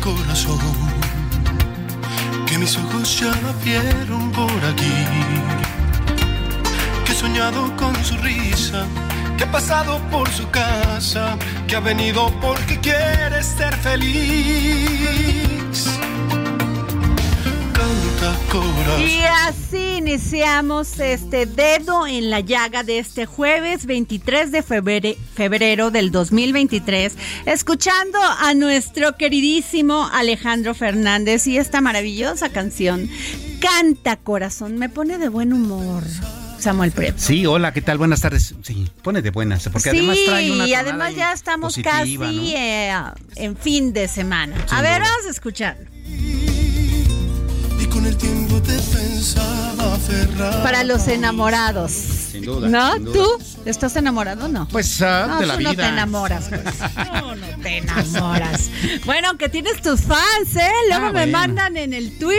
Corazón, que mis ojos ya la vieron por aquí, que he soñado con su risa, que ha pasado por su casa, que ha venido porque quiere ser feliz. Canta corazón. Y así iniciamos este dedo en la llaga de este jueves 23 de febrero, febrero del 2023, escuchando a nuestro queridísimo Alejandro Fernández y esta maravillosa canción, Canta Corazón, me pone de buen humor. Samuel Prep. Sí, hola, ¿qué tal? Buenas tardes. Sí, pone de buenas, porque sí, además trae una y además ya estamos positiva, casi ¿no? eh, en fin de semana. Sin a ver, duda. vamos a escuchar. Para los enamorados. Sin duda, ¿No? sin duda. ¿Tú estás enamorado o no? Pues ah, No, de la tú no vida. te enamoras, pues. No, no te enamoras. Bueno, aunque tienes tus fans, ¿eh? Luego Ah, me bueno. mandan en el tweet.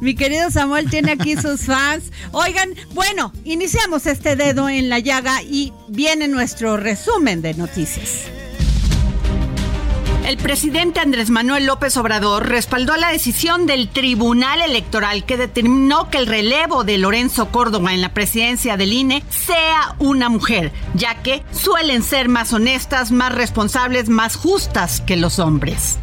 Mi querido Samuel tiene aquí sus fans. Oigan, bueno, iniciamos este dedo en la llaga y viene nuestro resumen de noticias. El presidente Andrés Manuel López Obrador respaldó la decisión del Tribunal Electoral que determinó que el relevo de Lorenzo Córdoba en la presidencia del INE sea una mujer, ya que suelen ser más honestas, más responsables, más justas que los hombres.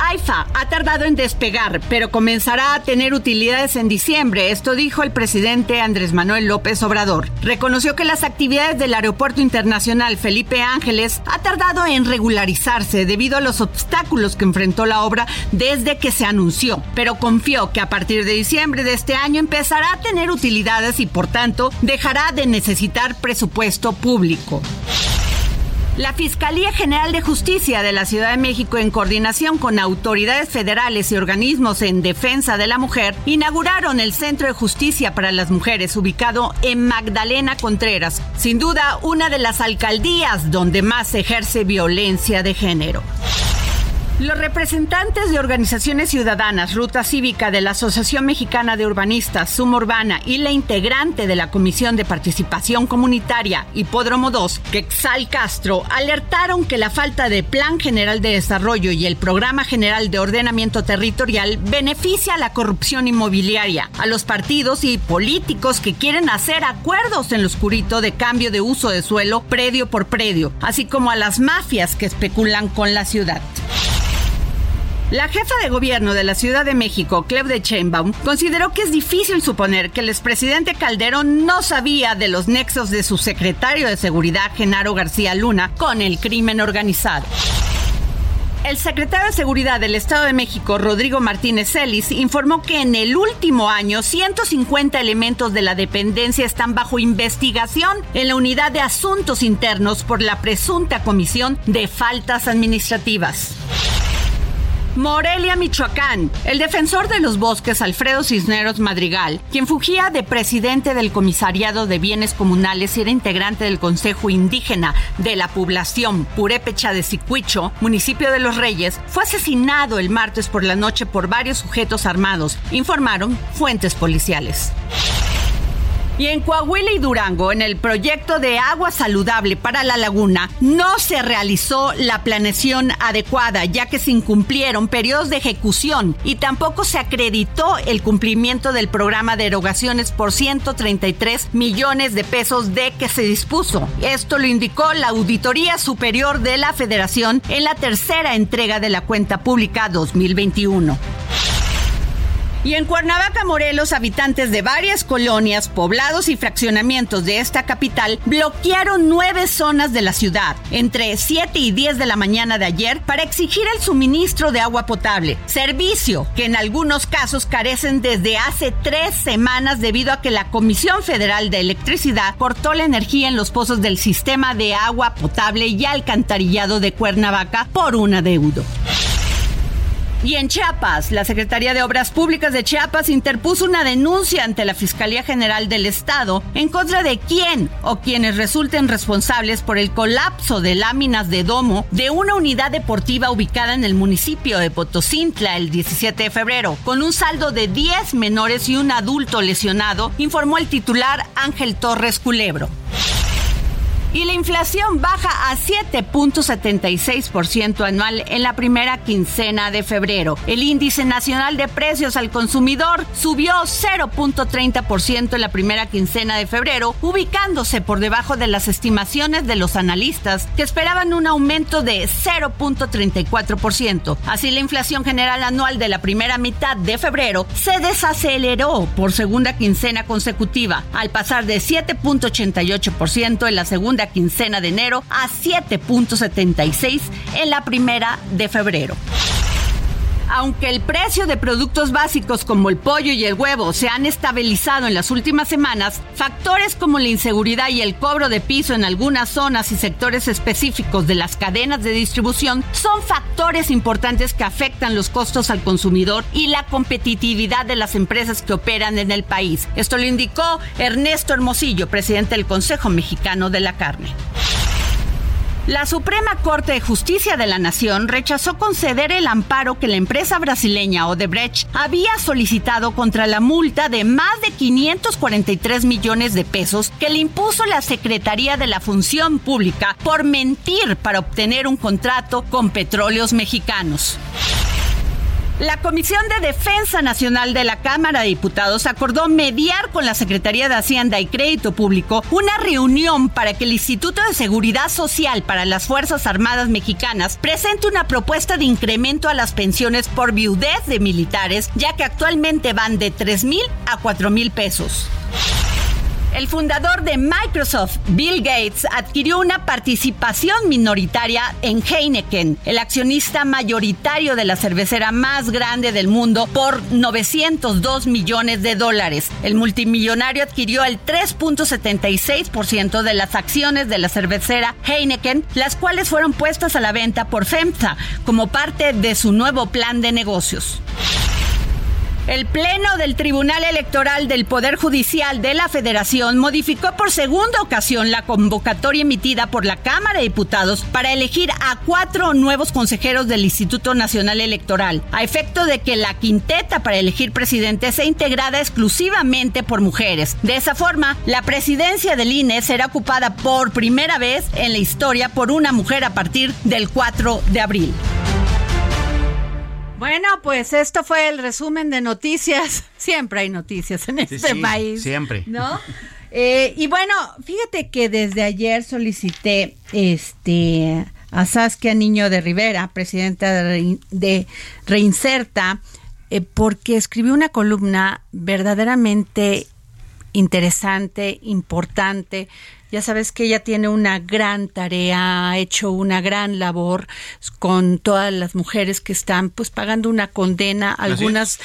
AIFA ha tardado en despegar, pero comenzará a tener utilidades en diciembre. Esto dijo el presidente Andrés Manuel López Obrador. Reconoció que las actividades del Aeropuerto Internacional Felipe Ángeles ha tardado en regularizarse debido a los obstáculos que enfrentó la obra desde que se anunció, pero confió que a partir de diciembre de este año empezará a tener utilidades y por tanto dejará de necesitar presupuesto público. La Fiscalía General de Justicia de la Ciudad de México, en coordinación con autoridades federales y organismos en defensa de la mujer, inauguraron el Centro de Justicia para las Mujeres, ubicado en Magdalena Contreras, sin duda una de las alcaldías donde más se ejerce violencia de género. Los representantes de organizaciones ciudadanas, Ruta Cívica de la Asociación Mexicana de Urbanistas, Suma Urbana y la integrante de la Comisión de Participación Comunitaria, Hipódromo 2, Quexal Castro, alertaron que la falta de Plan General de Desarrollo y el Programa General de Ordenamiento Territorial beneficia a la corrupción inmobiliaria, a los partidos y políticos que quieren hacer acuerdos en lo oscurito de cambio de uso de suelo predio por predio, así como a las mafias que especulan con la ciudad. La jefa de gobierno de la Ciudad de México, Claudia Sheinbaum, consideró que es difícil suponer que el expresidente Calderón no sabía de los nexos de su secretario de Seguridad, Genaro García Luna, con el crimen organizado. El secretario de Seguridad del Estado de México, Rodrigo Martínez Celis, informó que en el último año 150 elementos de la dependencia están bajo investigación en la Unidad de Asuntos Internos por la presunta comisión de faltas administrativas. Morelia, Michoacán. El defensor de los bosques, Alfredo Cisneros Madrigal, quien fugía de presidente del Comisariado de Bienes Comunales y era integrante del Consejo Indígena de la población Purépecha de Sicuicho, municipio de Los Reyes, fue asesinado el martes por la noche por varios sujetos armados, informaron fuentes policiales. Y en Coahuila y Durango, en el proyecto de agua saludable para la laguna, no se realizó la planeación adecuada, ya que se incumplieron periodos de ejecución y tampoco se acreditó el cumplimiento del programa de erogaciones por 133 millones de pesos de que se dispuso. Esto lo indicó la Auditoría Superior de la Federación en la tercera entrega de la cuenta pública 2021. Y en Cuernavaca, Morelos, habitantes de varias colonias, poblados y fraccionamientos de esta capital bloquearon nueve zonas de la ciudad entre 7 y 10 de la mañana de ayer para exigir el suministro de agua potable, servicio que en algunos casos carecen desde hace tres semanas debido a que la Comisión Federal de Electricidad cortó la energía en los pozos del sistema de agua potable y alcantarillado de Cuernavaca por un adeudo. Y en Chiapas, la Secretaría de Obras Públicas de Chiapas interpuso una denuncia ante la Fiscalía General del Estado en contra de quien o quienes resulten responsables por el colapso de láminas de domo de una unidad deportiva ubicada en el municipio de Potosintla el 17 de febrero, con un saldo de 10 menores y un adulto lesionado, informó el titular Ángel Torres Culebro y la inflación baja a 7.76% anual en la primera quincena de febrero. El índice nacional de precios al consumidor subió 0.30% en la primera quincena de febrero, ubicándose por debajo de las estimaciones de los analistas que esperaban un aumento de 0.34%. Así la inflación general anual de la primera mitad de febrero se desaceleró por segunda quincena consecutiva, al pasar de 7.88% en la segunda quincena de enero a 7.76 en la primera de febrero. Aunque el precio de productos básicos como el pollo y el huevo se han estabilizado en las últimas semanas, factores como la inseguridad y el cobro de piso en algunas zonas y sectores específicos de las cadenas de distribución son factores importantes que afectan los costos al consumidor y la competitividad de las empresas que operan en el país. Esto lo indicó Ernesto Hermosillo, presidente del Consejo Mexicano de la Carne. La Suprema Corte de Justicia de la Nación rechazó conceder el amparo que la empresa brasileña Odebrecht había solicitado contra la multa de más de 543 millones de pesos que le impuso la Secretaría de la Función Pública por mentir para obtener un contrato con petróleos mexicanos. La Comisión de Defensa Nacional de la Cámara de Diputados acordó mediar con la Secretaría de Hacienda y Crédito Público una reunión para que el Instituto de Seguridad Social para las Fuerzas Armadas Mexicanas presente una propuesta de incremento a las pensiones por viudez de militares, ya que actualmente van de 3 mil a 4 mil pesos. El fundador de Microsoft, Bill Gates, adquirió una participación minoritaria en Heineken, el accionista mayoritario de la cervecera más grande del mundo, por 902 millones de dólares. El multimillonario adquirió el 3.76% de las acciones de la cervecera Heineken, las cuales fueron puestas a la venta por FEMSA como parte de su nuevo plan de negocios. El Pleno del Tribunal Electoral del Poder Judicial de la Federación modificó por segunda ocasión la convocatoria emitida por la Cámara de Diputados para elegir a cuatro nuevos consejeros del Instituto Nacional Electoral, a efecto de que la quinteta para elegir presidente sea integrada exclusivamente por mujeres. De esa forma, la presidencia del INE será ocupada por primera vez en la historia por una mujer a partir del 4 de abril. Bueno, pues esto fue el resumen de noticias. Siempre hay noticias en este país. Siempre. ¿No? Eh, y bueno, fíjate que desde ayer solicité este a Saskia Niño de Rivera, presidenta de, Reinserta, eh, porque escribió una columna verdaderamente interesante, importante, ya sabes que ella tiene una gran tarea, ha hecho una gran labor con todas las mujeres que están pues pagando una condena, algunas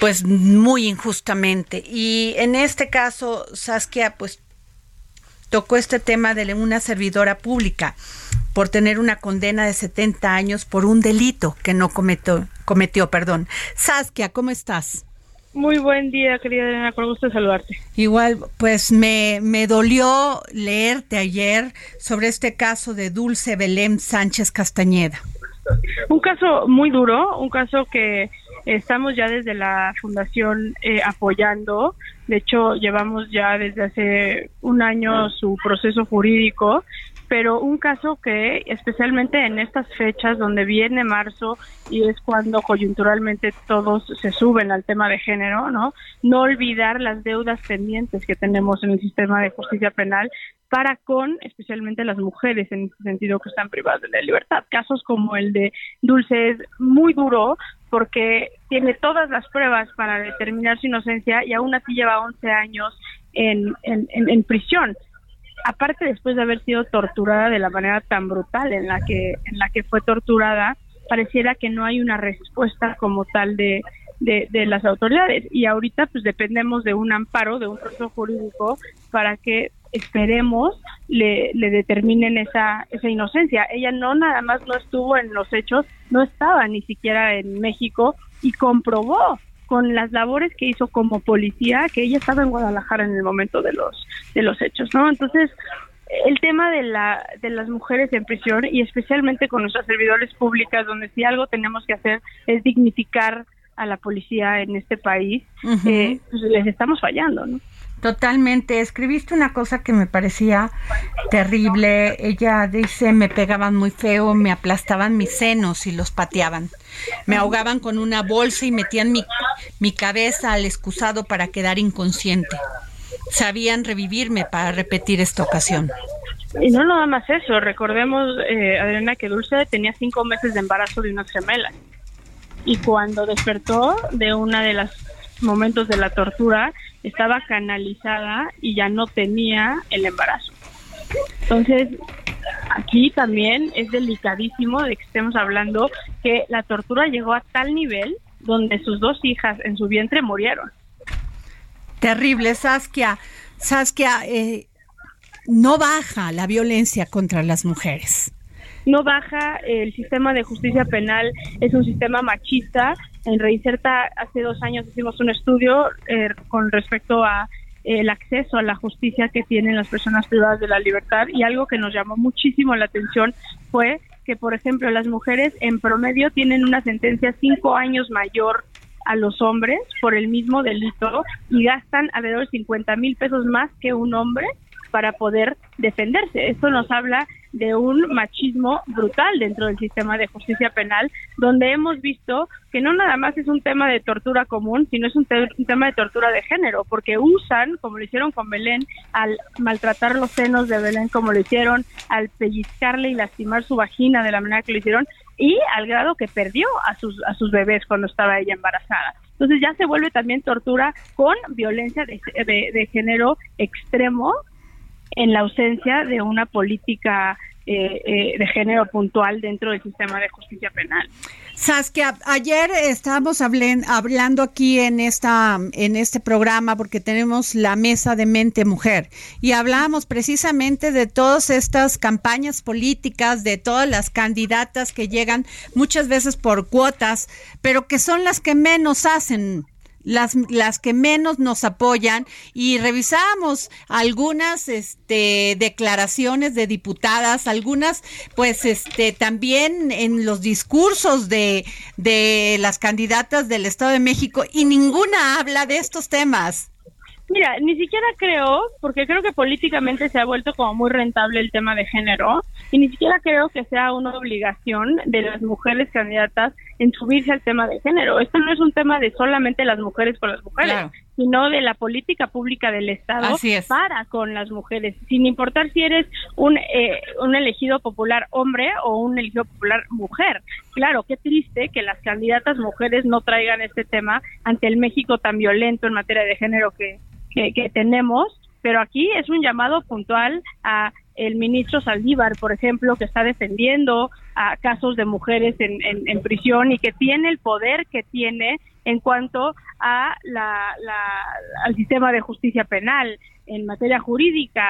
pues muy injustamente. Y en este caso, Saskia pues tocó este tema de una servidora pública por tener una condena de 70 años por un delito que no cometió, cometió, perdón. Saskia, ¿cómo estás? Muy buen día, querida Elena, con gusto saludarte. Igual, pues me, me dolió leerte ayer sobre este caso de Dulce Belém Sánchez Castañeda. Un caso muy duro, un caso que estamos ya desde la fundación eh, apoyando. De hecho, llevamos ya desde hace un año su proceso jurídico pero un caso que especialmente en estas fechas donde viene marzo y es cuando coyunturalmente todos se suben al tema de género, ¿no? No olvidar las deudas pendientes que tenemos en el sistema de justicia penal para con especialmente las mujeres en ese sentido que están privadas de la libertad. Casos como el de Dulce es muy duro porque tiene todas las pruebas para determinar su inocencia y aún así lleva 11 años en, en, en prisión aparte después de haber sido torturada de la manera tan brutal en la que en la que fue torturada pareciera que no hay una respuesta como tal de, de, las autoridades. Y ahorita pues dependemos de un amparo de un proceso jurídico para que esperemos le, le determinen esa esa inocencia. Ella no nada más no estuvo en los hechos no estaba ni siquiera en México y comprobó con las labores que hizo como policía, que ella estaba en Guadalajara en el momento de los de los hechos, ¿no? Entonces, el tema de la de las mujeres en prisión y especialmente con nuestras servidores públicas, donde si algo tenemos que hacer es dignificar a la policía en este país, eh, pues les estamos fallando, ¿no? Totalmente. Escribiste una cosa que me parecía terrible. Ella dice, me pegaban muy feo, me aplastaban mis senos y los pateaban. Me ahogaban con una bolsa y metían mi, mi cabeza al excusado para quedar inconsciente. Sabían revivirme para repetir esta ocasión. Y no nada más eso. Recordemos, eh, Adriana, que Dulce tenía cinco meses de embarazo de una gemela. Y cuando despertó de una de los momentos de la tortura, estaba canalizada y ya no tenía el embarazo. Entonces, aquí también es delicadísimo de que estemos hablando que la tortura llegó a tal nivel donde sus dos hijas en su vientre murieron. Terrible, Saskia. Saskia, eh, no baja la violencia contra las mujeres. No baja, el sistema de justicia penal es un sistema machista en Reinserta hace dos años hicimos un estudio eh, con respecto a eh, el acceso a la justicia que tienen las personas privadas de la libertad y algo que nos llamó muchísimo la atención fue que, por ejemplo, las mujeres en promedio tienen una sentencia cinco años mayor a los hombres por el mismo delito y gastan alrededor de 50 mil pesos más que un hombre para poder defenderse. Esto nos habla de un machismo brutal dentro del sistema de justicia penal, donde hemos visto que no nada más es un tema de tortura común, sino es un, tema de tortura de género, porque usan, como lo hicieron con Belén, al maltratar los senos de Belén, como lo hicieron, al pellizcarle y lastimar su vagina de la manera que lo hicieron, y al grado que perdió a sus, a sus bebés cuando estaba ella embarazada. Entonces ya se vuelve también tortura con violencia de, de género extremo en la ausencia de una política eh, eh, de género puntual dentro del sistema de justicia penal. Saskia, ayer estábamos hablando aquí en esta en este programa porque tenemos la mesa de mente mujer y hablábamos precisamente de todas estas campañas políticas, de todas las candidatas que llegan muchas veces por cuotas, pero que son las que menos hacen las, las que menos nos apoyan y revisamos algunas este, declaraciones de diputadas, algunas pues este, también en los discursos de, de las candidatas del Estado de México y ninguna habla de estos temas. Mira, ni siquiera creo, porque creo que políticamente se ha vuelto como muy rentable el tema de género, y ni siquiera creo que sea una obligación de las mujeres candidatas en subirse al tema de género. Esto no es un tema de solamente las mujeres con las mujeres, sino de la política pública del Estado para con las mujeres, sin importar si eres un, eh, un elegido popular hombre o un elegido popular mujer. Claro, qué triste que las candidatas mujeres no traigan este tema ante el México tan violento en materia de género que, que, tenemos, pero aquí es un llamado puntual a el ministro Saldívar, por ejemplo, que está defendiendo a casos de mujeres en, en, prisión y que tiene el poder que tiene en cuanto a la, al sistema de justicia penal. En materia jurídica,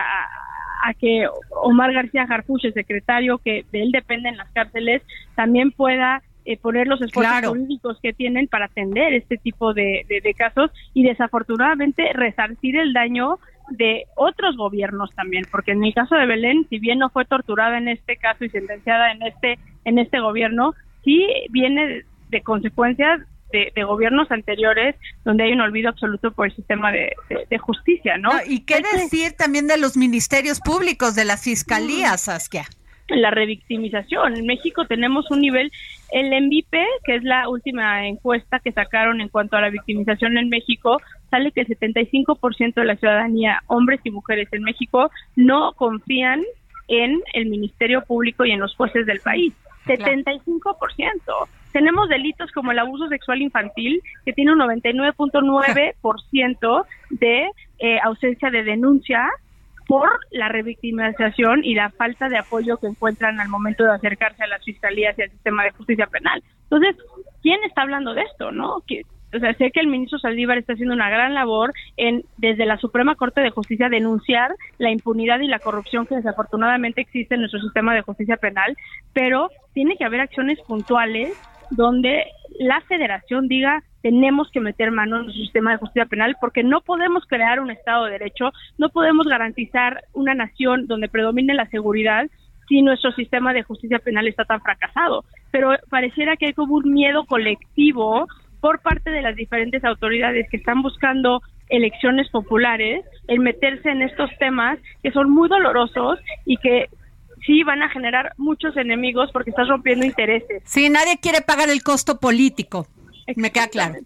a que Omar García Harfuch, el secretario que de él depende en las cárceles, también pueda eh, poner los esfuerzos jurídicos que tienen para atender este tipo de, de, casos y desafortunadamente resarcir el daño de otros gobiernos también, porque en el caso de Belén, si bien no fue torturada en este caso y sentenciada en este en este gobierno, sí viene de consecuencias de, gobiernos anteriores donde hay un olvido absoluto por el sistema de, justicia, ¿no? ¿Y qué decir también de los ministerios públicos, de las fiscalías, Saskia? La revictimización. En México tenemos un nivel, el MVP, que es la última encuesta que sacaron en cuanto a la victimización en México, sale que el 75% de la ciudadanía, hombres y mujeres en México, no confían en el Ministerio Público y en los jueces del país. 75%. Tenemos delitos como el abuso sexual infantil, que tiene un 99.9% de eh, ausencia de denuncia por la revictimización y la falta de apoyo que encuentran al momento de acercarse a las fiscalías y al sistema de justicia penal. Entonces, ¿quién está hablando de esto, no? o sea, sé que el ministro Saldívar está haciendo una gran labor en desde la Suprema Corte de Justicia denunciar la impunidad y la corrupción que desafortunadamente existe en nuestro sistema de justicia penal, pero tiene que haber acciones puntuales donde la federación diga tenemos que meter mano en nuestro sistema de justicia penal porque no podemos crear un Estado de Derecho, no podemos garantizar una nación donde predomine la seguridad si nuestro sistema de justicia penal está tan fracasado. Pero pareciera que hay como un miedo colectivo por parte de las diferentes autoridades que están buscando elecciones populares en meterse en estos temas que son muy dolorosos y que sí van a generar muchos enemigos porque estás rompiendo intereses. Sí, nadie quiere pagar el costo político. Me queda claro.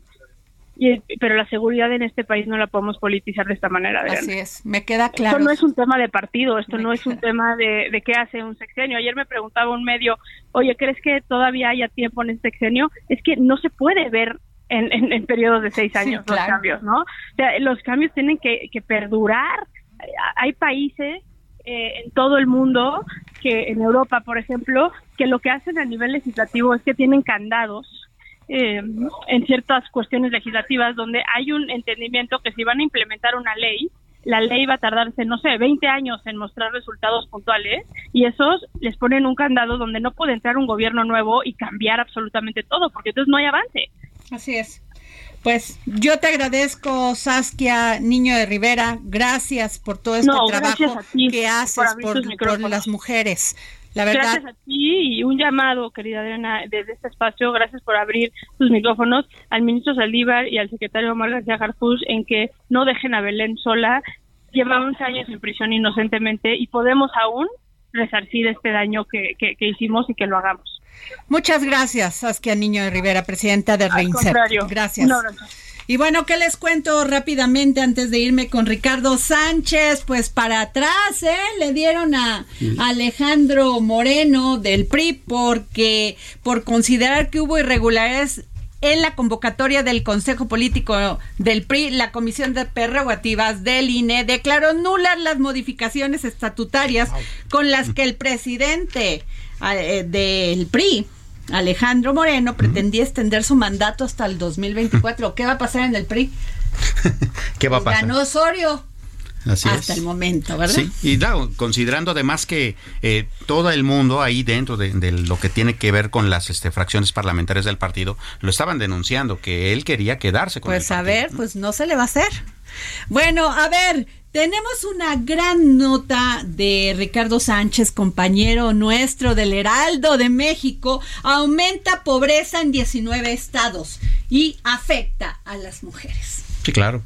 Y, pero la seguridad en este país no la podemos politizar de esta manera. Así es, me queda claro. Esto no es un tema de partido, esto no es un tema de, de qué hace un sexenio. Ayer me preguntaba un medio, oye, ¿crees que todavía haya tiempo en este sexenio? Es que no se puede ver en, en, periodos de seis años los cambios, ¿no? O sea, los cambios tienen que, que perdurar. Hay países eh, en todo el mundo, que en Europa, por ejemplo, que lo que hacen a nivel legislativo es que tienen candados eh, en ciertas cuestiones legislativas donde hay un entendimiento que si van a implementar una ley, la ley va a tardarse, no sé, 20 años en mostrar resultados puntuales y esos les ponen un candado donde no puede entrar un gobierno nuevo y cambiar absolutamente todo, porque entonces no hay avance. Así es. Pues yo te agradezco, Saskia Niño de Rivera. Gracias por todo este trabajo que haces por, las mujeres. La verdad. Gracias a ti y un llamado, querida Adriana, desde este espacio. Gracias por abrir tus micrófonos al ministro Saldívar y al secretario Omar García en que no dejen a Belén sola. Lleva 11 años en prisión inocentemente y podemos aún resarcir este daño que, que, que hicimos y que lo hagamos. Muchas gracias, Saskia Niño de Rivera, presidenta de Reinsert. Gracias. Y bueno, ¿qué les cuento rápidamente antes de irme con Ricardo Sánchez? Pues para atrás, ¿eh? Le dieron a Alejandro Moreno del PRI porque por considerar que hubo irregularidades en la convocatoria del Consejo Político del PRI, la Comisión de Prerrogativas del INE declaró nulas las modificaciones estatutarias con las que el presidente eh, del PRI, Alejandro Moreno, pretendía extender su mandato hasta el 2024. ¿Qué va a pasar en el PRI? ¿Qué va a pasar? Ganó Osorio. hasta el momento, ¿verdad? Sí, y considerando además que eh, todo el mundo ahí dentro de, lo que tiene que ver con las este, fracciones parlamentarias del partido lo estaban denunciando, que él quería quedarse con pues el partido. Pues a ver, pues no se le va a hacer. Bueno, a ver, tenemos una gran nota de Ricardo Sánchez, compañero nuestro del Heraldo de México. Aumenta pobreza en 19 estados y afecta a las mujeres. Sí, claro.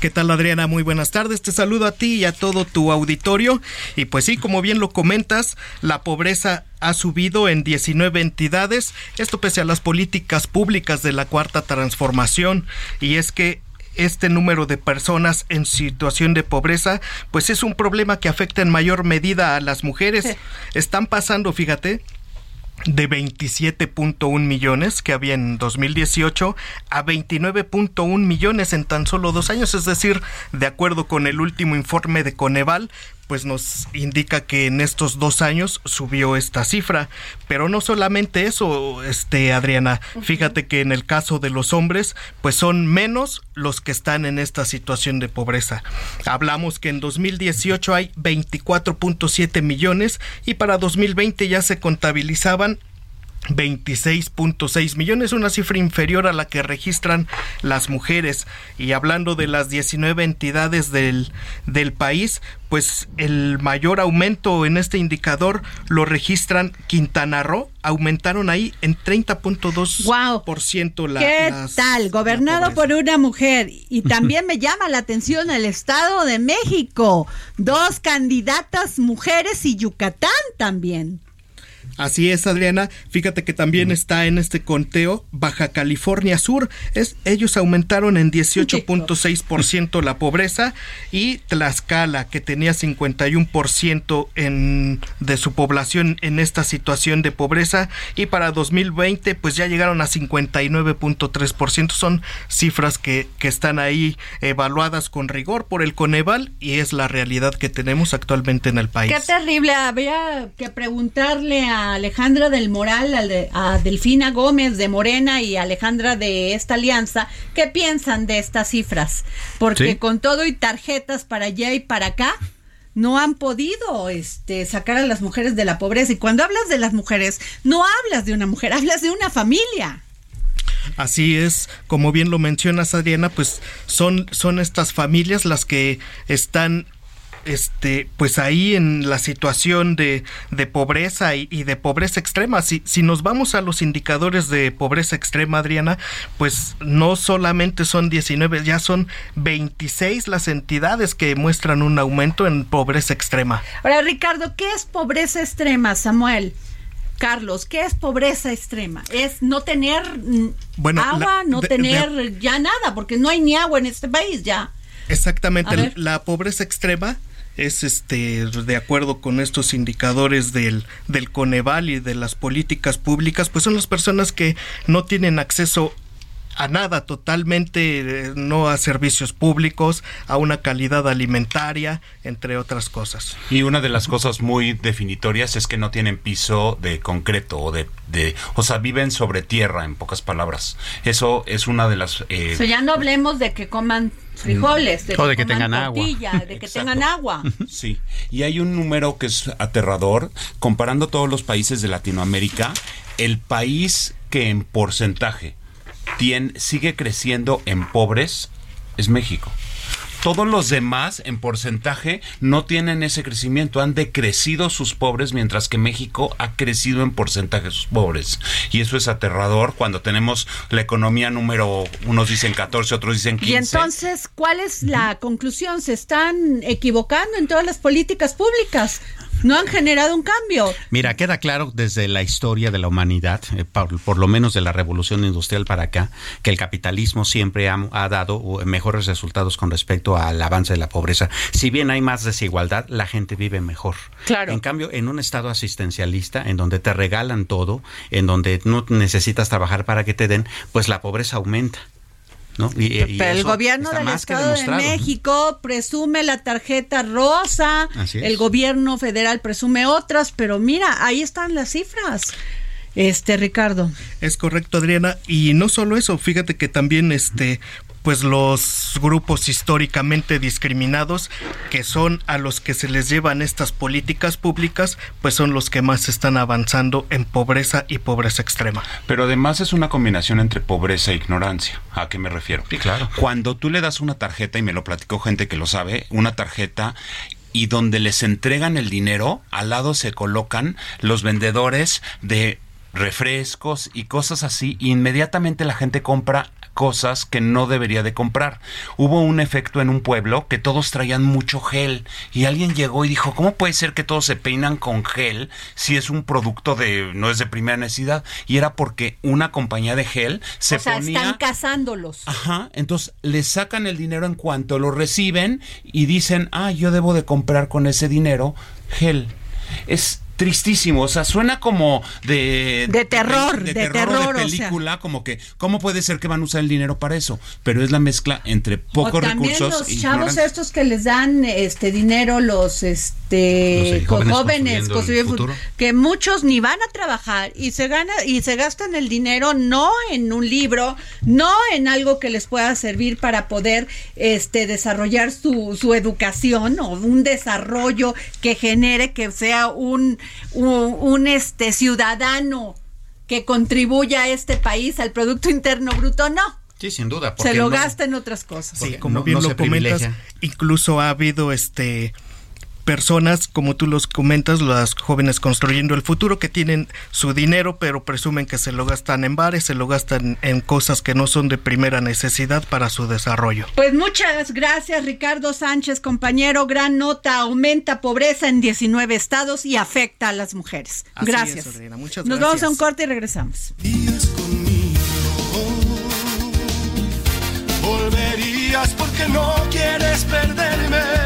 ¿Qué tal Adriana? Muy buenas tardes. Te saludo a ti y a todo tu auditorio. Y pues sí, como bien lo comentas, la pobreza ha subido en 19 entidades, esto pese a las políticas públicas de la cuarta transformación. Y es que este número de personas en situación de pobreza, pues es un problema que afecta en mayor medida a las mujeres. Están pasando, fíjate, de 27.1 millones que había en 2018 a 29.1 millones en tan solo dos años, es decir, de acuerdo con el último informe de Coneval, pues nos indica que en estos dos años subió esta cifra. Pero no solamente eso, este Adriana, fíjate que en el caso de los hombres, pues son menos los que están en esta situación de pobreza. Hablamos que en 2018 hay 24.7 millones y para 2020 ya se contabilizaban 26.6 millones, una cifra inferior a la que registran las mujeres. Y hablando de las 19 entidades del, del país, pues el mayor aumento en este indicador lo registran Quintana Roo, aumentaron ahí en 30.2% wow. la ¿Qué tal? Gobernado por una mujer. Y también me llama la atención el Estado de México. Dos candidatas mujeres y Yucatán también. Así es, Adriana. Fíjate que también está en este conteo Baja California Sur. Es, ellos aumentaron en 18.6% la pobreza y Tlaxcala, que tenía 51% en, de su población en esta situación de pobreza y para 2020 pues ya llegaron a 59.3%. Son cifras que, que están ahí evaluadas con rigor por el Coneval y es la realidad que tenemos actualmente en el país. Qué terrible. Había que preguntarle a Alejandra del Moral, a Delfina Gómez de Morena y Alejandra de esta alianza, ¿qué piensan de estas cifras? Porque con todo y tarjetas para allá y para acá, no han podido este, sacar a las mujeres de la pobreza. Y cuando hablas de las mujeres, no hablas de una mujer, hablas de una familia. Así es, como bien lo mencionas Adriana, pues son, son estas familias las que están este, pues ahí en la situación de, de pobreza y, de pobreza extrema. Si, si nos vamos a los indicadores de pobreza extrema, Adriana, pues no solamente son 19, ya son 26 las entidades que muestran un aumento en pobreza extrema. Ahora, Ricardo, ¿qué es pobreza extrema, Samuel? Carlos, ¿qué es pobreza extrema? Es no tener mm, agua, no tener ya nada, porque no hay ni agua en este país ya. Exactamente, la pobreza extrema es este de acuerdo con estos indicadores del, del Coneval y de las políticas públicas, pues son las personas que no tienen acceso a nada, totalmente eh, no a servicios públicos, a una calidad alimentaria, entre otras cosas. Y una de las cosas muy definitorias es que no tienen piso de concreto o de, de o sea, viven sobre tierra, en pocas palabras. Eso es una de las... Eh, ya no hablemos de que coman frijoles, de o de que tengan agua. De que tengan agua. Sí, y hay un número que es aterrador, comparando todos los países de Latinoamérica, el país que en porcentaje sigue creciendo en pobres es México. Todos los demás, en porcentaje, no tienen ese crecimiento. Han decrecido sus pobres, mientras que México ha crecido en porcentaje sus pobres. Y eso es aterrador cuando tenemos la economía número, unos dicen 14, otros dicen 15. Y entonces, ¿cuál es la conclusión? ¿Se están equivocando en todas las políticas públicas? No han generado un cambio. Mira, queda claro desde la historia de la humanidad, eh, por, lo menos de la revolución industrial para acá, que el capitalismo siempre ha, dado mejores resultados con respecto al avance de la pobreza. Si bien hay más desigualdad, la gente vive mejor. Claro. En cambio, en un estado asistencialista, en donde te regalan todo, en donde no necesitas trabajar para que te den, pues la pobreza aumenta. Pero el gobierno del Estado de México presume la tarjeta rosa, el gobierno federal presume otras, pero mira, ahí están las cifras. Este Ricardo. Es correcto, Adriana, y no solo eso, fíjate que también este pues los grupos históricamente discriminados que son a los que se les llevan estas políticas públicas pues son los que más están avanzando en pobreza y pobreza extrema. Pero además es una combinación entre pobreza e ignorancia. ¿A qué me refiero? Sí, claro. Cuando tú le das una tarjeta y me lo platicó gente que lo sabe, una tarjeta y donde les entregan el dinero, al lado se colocan los vendedores de refrescos y cosas así, inmediatamente la gente compra cosas que no debería de comprar. Hubo un efecto en un pueblo que todos traían mucho gel y alguien llegó y dijo, ¿cómo puede ser que todos se peinan con gel si es un producto de no es de primera necesidad? Y era porque una compañía de gel se o sea, están cazándolos. Ajá, entonces les sacan el dinero en cuanto lo reciben y dicen, "Ah, yo debo de comprar con ese dinero gel." Es tristísimo. O sea, suena como de. De terror, de, terror. de película, como que, ¿cómo puede ser que van a usar el dinero para eso? Pero es la mezcla entre pocos o también recursos. Los chavos estos que les dan este dinero, los este jóvenes, que muchos ni van a trabajar y se gana y se gastan el dinero no en un libro, no en algo que les pueda servir para poder este desarrollar su, su educación o un desarrollo que genere que sea un un, este ciudadano que contribuya a este país al Producto Interno Bruto, no. Sí, sin duda. Se lo gasta en otras cosas. Sí, como bien lo comentas, incluso ha habido este personas, como tú los comentas, las jóvenes construyendo el futuro, que tienen su dinero, pero presumen que se lo gastan en bares, se lo gastan en cosas que no son de primera necesidad para su desarrollo. Pues muchas gracias, Ricardo Sánchez, compañero. Gran nota, aumenta pobreza en 19 estados y afecta a las mujeres. gracias. Nos vamos a un corte y regresamos. Volverías porque no quieres perderme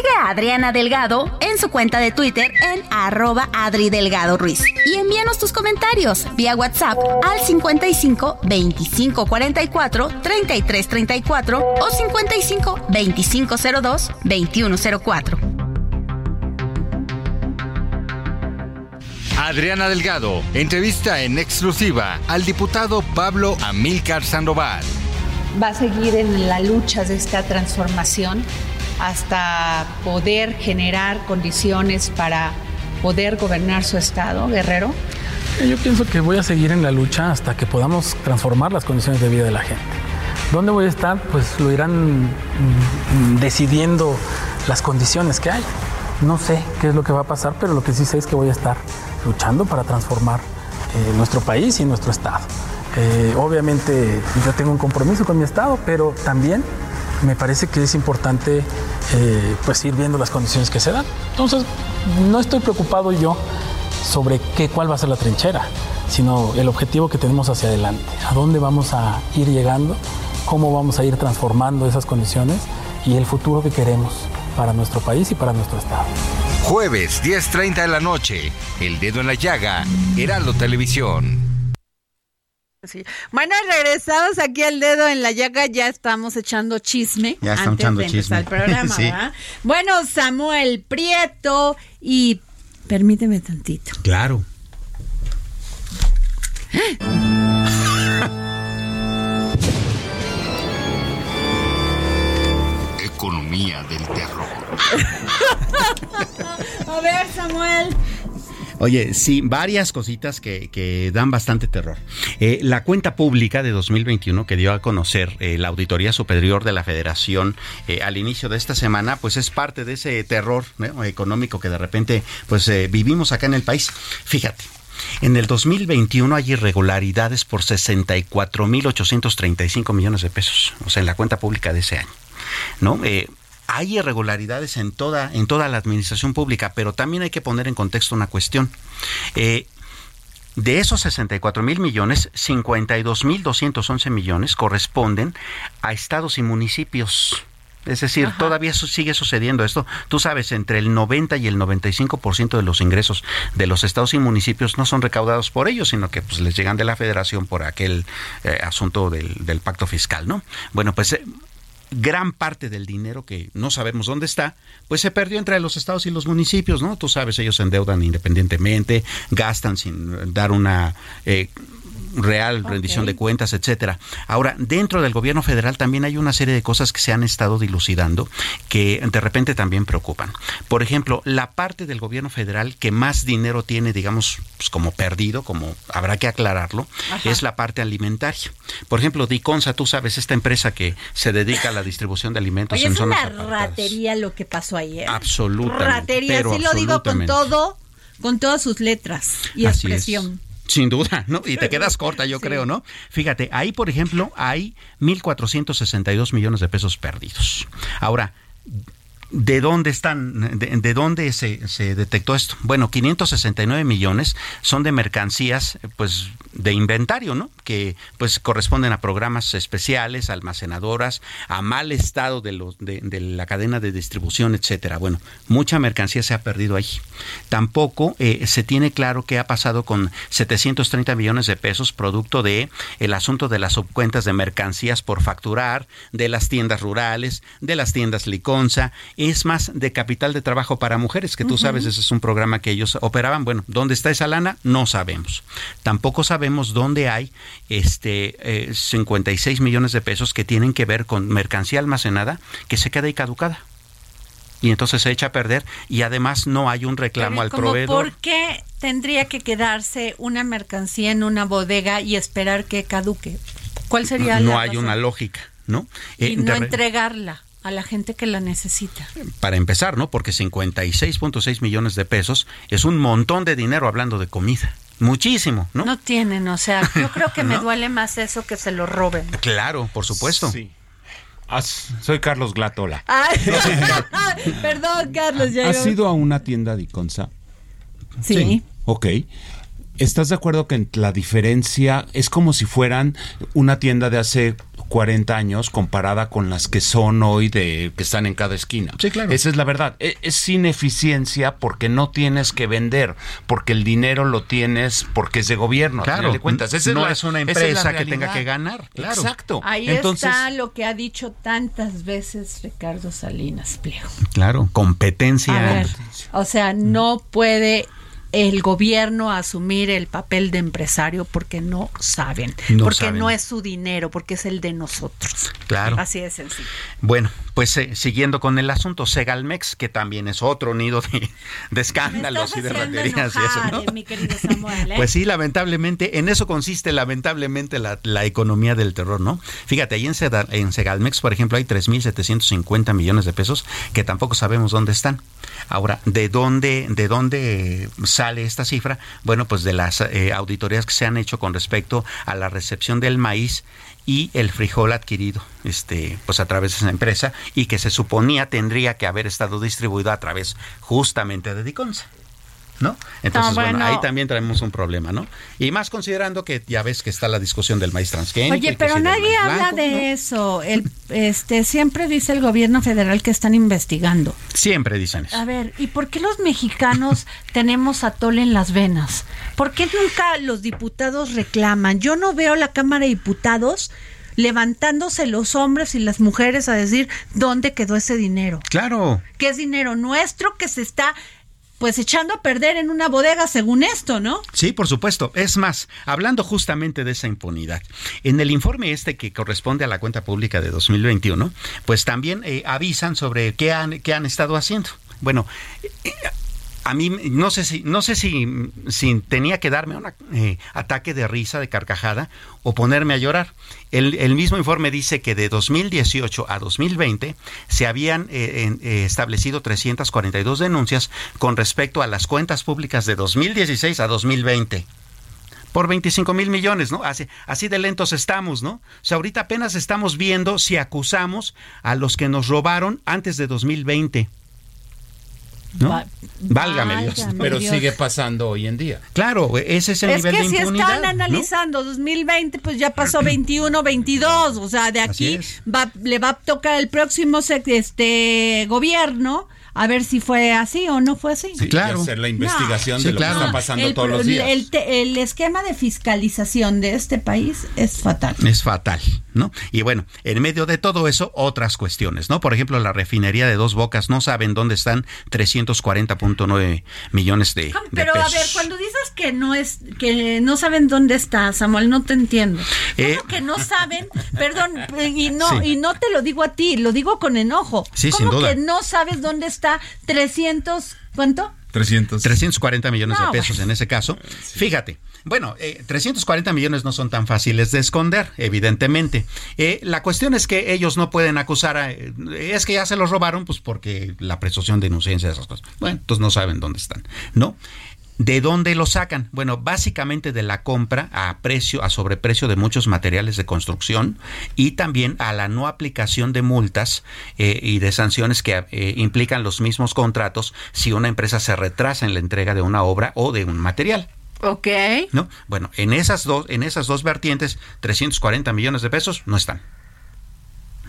Sigue a Adriana Delgado en su cuenta de Twitter en arroba Adri Delgado Ruiz. Y envíanos tus comentarios vía WhatsApp al 55 25 44 33 34 o 55 25 02 21 04. Adriana Delgado entrevista en exclusiva al diputado Pablo Amílcar Sandoval. Va a seguir en la lucha de esta transformación hasta poder generar condiciones para poder gobernar su estado, Guerrero? Yo pienso que voy a seguir en la lucha hasta que podamos transformar las condiciones de vida de la gente. ¿Dónde voy a estar? Pues lo irán mm, decidiendo las condiciones que hay. No sé qué es lo que va a pasar, pero lo que sí sé es que voy a estar luchando para transformar eh, nuestro país y nuestro estado. Eh, obviamente yo tengo un compromiso con mi estado, pero también me parece que es importante eh, pues ir viendo las condiciones que se dan. Entonces, no estoy preocupado yo sobre qué, cuál va a ser la trinchera, sino el objetivo que tenemos hacia adelante, a dónde vamos a ir llegando, cómo vamos a ir transformando esas condiciones y el futuro que queremos para nuestro país y para nuestro Estado. Jueves, 10.30 de la noche, El Dedo en la Llaga, Heraldo Televisión. Bueno, regresados aquí al dedo en la llaga, ya estamos echando chisme ya estamos antes echando de empezar chisme. el programa. Bueno, Samuel Prieto y permíteme tantito. Claro. Economía del terror. A ver, Samuel. Oye, sí, varias cositas que, que dan bastante terror. Eh, la cuenta pública de 2021 que dio a conocer eh, la Auditoría Superior de la Federación eh, al inicio de esta semana, pues es parte de ese terror económico que de repente pues vivimos acá en el país. Fíjate, en el 2021 hay irregularidades por 64.835 millones de pesos, o sea, en la cuenta pública de ese año. ¿No? Hay irregularidades en toda, en toda la administración pública, pero también hay que poner en contexto una cuestión. Eh, de esos 64 mil millones, 52 mil 211 millones corresponden a estados y municipios. Es decir, todavía sigue sucediendo esto. Tú sabes, entre el 90 y el 95% de los ingresos de los estados y municipios no son recaudados por ellos, sino que pues les llegan de la federación por aquel eh, asunto del, del, pacto fiscal, ¿no? Bueno, pues eh, gran parte del dinero que no sabemos dónde está, pues se perdió entre los estados y los municipios, ¿no? Tú sabes, ellos se endeudan independientemente, gastan sin dar una eh, real, rendición de cuentas, etcétera. Ahora, dentro del gobierno federal también hay una serie de cosas que se han estado dilucidando que de repente también preocupan. Por ejemplo, la parte del gobierno federal que más dinero tiene, digamos, pues como perdido, como habrá que aclararlo, es la parte alimentaria. Por ejemplo, Diconsa, tú sabes, esta empresa que se dedica a la distribución de alimentos Oye, en es una ratería lo que pasó ayer. Absolutamente. Ratería, sí lo digo con todo, con todas sus letras y expresión. Sin duda, ¿no? Y te quedas corta, yo creo, ¿no? Fíjate, ahí, por ejemplo, hay 1.462 millones de pesos perdidos. Ahora, ¿De dónde están? ¿De, dónde se, se, detectó esto? Bueno, 569 millones son de mercancías, pues de inventario, ¿no? Que pues corresponden a programas especiales, almacenadoras, a mal estado de, los, de, la cadena de distribución, etcétera. Bueno, mucha mercancía se ha perdido ahí. Tampoco eh, se tiene claro qué ha pasado con 730 millones de pesos producto de el asunto de las subcuentas de mercancías por facturar, de las tiendas rurales, de las tiendas Liconza, es más de capital de trabajo para mujeres, que tú sabes, ese es un programa que ellos operaban. Bueno, ¿dónde está esa lana? No sabemos. Tampoco sabemos dónde hay este 56 eh, millones de pesos que tienen que ver con mercancía almacenada que se queda ahí caducada y entonces se echa a perder y además no hay un reclamo al proveedor. ¿Por qué tendría que quedarse una mercancía en una bodega y esperar que caduque? ¿Cuál sería no, no hay una lógica, ¿no? Y eh, no entregarla a la gente que la necesita. Para empezar, ¿no? Porque 56.6 millones de pesos es un montón de dinero hablando de comida. Muchísimo, ¿no? No tienen, o sea, yo creo que me duele más eso que se lo roben. Claro, por supuesto. Sí. soy Carlos Glatola. perdón, Carlos. Ya ¿Has ido a una tienda de Iconza? Sí. sí. Ok. ¿Estás de acuerdo que la diferencia es como si fueran una tienda de hace 40 años comparada con las que son hoy de que están en cada esquina. Sí, claro. Esa es la verdad. E, es, ineficiencia porque no tienes que vender, porque el dinero lo tienes porque es de gobierno. Claro, de cuentas. no es, una empresa que tenga que ganar. Claro. Exacto. Ahí está lo que ha dicho tantas veces Ricardo Salinas Pliego. Claro, competencia. o sea, no puede el gobierno a asumir el papel de empresario porque no saben, porque no es su dinero, porque es el de nosotros. Claro. Así de sencillo. Bueno, pues eh, siguiendo con el asunto, Segalmex, que también es otro nido de, escándalos y de raterías y eso, ¿no? ¿eh? Pues sí, lamentablemente, en eso consiste lamentablemente la, economía del terror, ¿no? Fíjate, ahí en, en Segalmex, por ejemplo, hay 3.750 millones de pesos que tampoco sabemos dónde están. Ahora, ¿de dónde, de dónde sale esta cifra? Bueno, pues de las eh, auditorías que se han hecho con respecto a la recepción del maíz y el frijol adquirido este pues a través de esa empresa y que se suponía tendría que haber estado distribuido a través justamente de Diconsa. ¿No? Entonces, bueno. ahí también tenemos un problema, ¿no? Y más considerando que ya ves que está la discusión del maíz transgénico. Oye, pero nadie habla de eso. El, este, siempre dice el gobierno federal que están investigando. Siempre dicen eso. A ver, ¿y por qué los mexicanos tenemos atole en las venas? ¿Por qué nunca los diputados reclaman? Yo no veo la Cámara de Diputados levantándose los hombres y las mujeres a decir dónde quedó ese dinero. Claro. Que es dinero nuestro que se está pues echando a perder en una bodega según esto, ¿no? Sí, por supuesto. Es más, hablando justamente de esa impunidad, en el informe este que corresponde a la cuenta pública de 2021, pues también eh, avisan sobre qué han, qué han estado haciendo. Bueno, eh, a mí no sé si no sé si, si tenía que darme un eh, ataque de risa, de carcajada o ponerme a llorar. El, el, mismo informe dice que de 2018 a 2020 se habían eh, eh, establecido 342 denuncias con respecto a las cuentas públicas de 2016 a 2020 por 25 mil millones, ¿no? Así, así de lentos estamos, ¿no? O sea, ahorita apenas estamos viendo si acusamos a los que nos robaron antes de 2020. ¿No? Válgame Dios. Pero sigue pasando hoy en día. Claro, ese es el nivel de impunidad. Es que si están analizando 2020, pues ya pasó 21, 22, o sea, de aquí va, le va a tocar el próximo este gobierno a ver si fue así o no fue así. Sí, claro. hacer la investigación de lo que está pasando todos los días. El, esquema de fiscalización de este país es fatal. Es fatal, ¿no? Y bueno, en medio de todo eso, otras cuestiones, ¿no? Por ejemplo, la refinería de Dos Bocas no saben dónde están 340.9 millones de, Pero a ver, cuando dices que no es que no saben dónde está, Samuel, no te entiendo. Eh, que no saben? Perdón, y no y no te lo digo a ti, lo digo con enojo. Sí, ¿Cómo sin duda. que no sabes dónde está está 300, ¿cuánto? 300. 340 millones de pesos en ese caso. Fíjate, bueno, 340 eh, millones no son tan fáciles de esconder, evidentemente. Eh, la cuestión es que ellos no pueden acusar a... Eh, es que ya se los robaron, pues porque la presunción de inocencia de esas cosas. Bueno, entonces no saben dónde están, ¿no? ¿De dónde lo sacan? Bueno, básicamente de la compra a precio, a sobreprecio de muchos materiales de construcción y también a la no aplicación de multas eh, y de sanciones que eh, implican los mismos contratos si una empresa se retrasa en la entrega de una obra o de un material. Ok. ¿No? Bueno, en esas dos, en esas dos vertientes, 340 millones de pesos no están.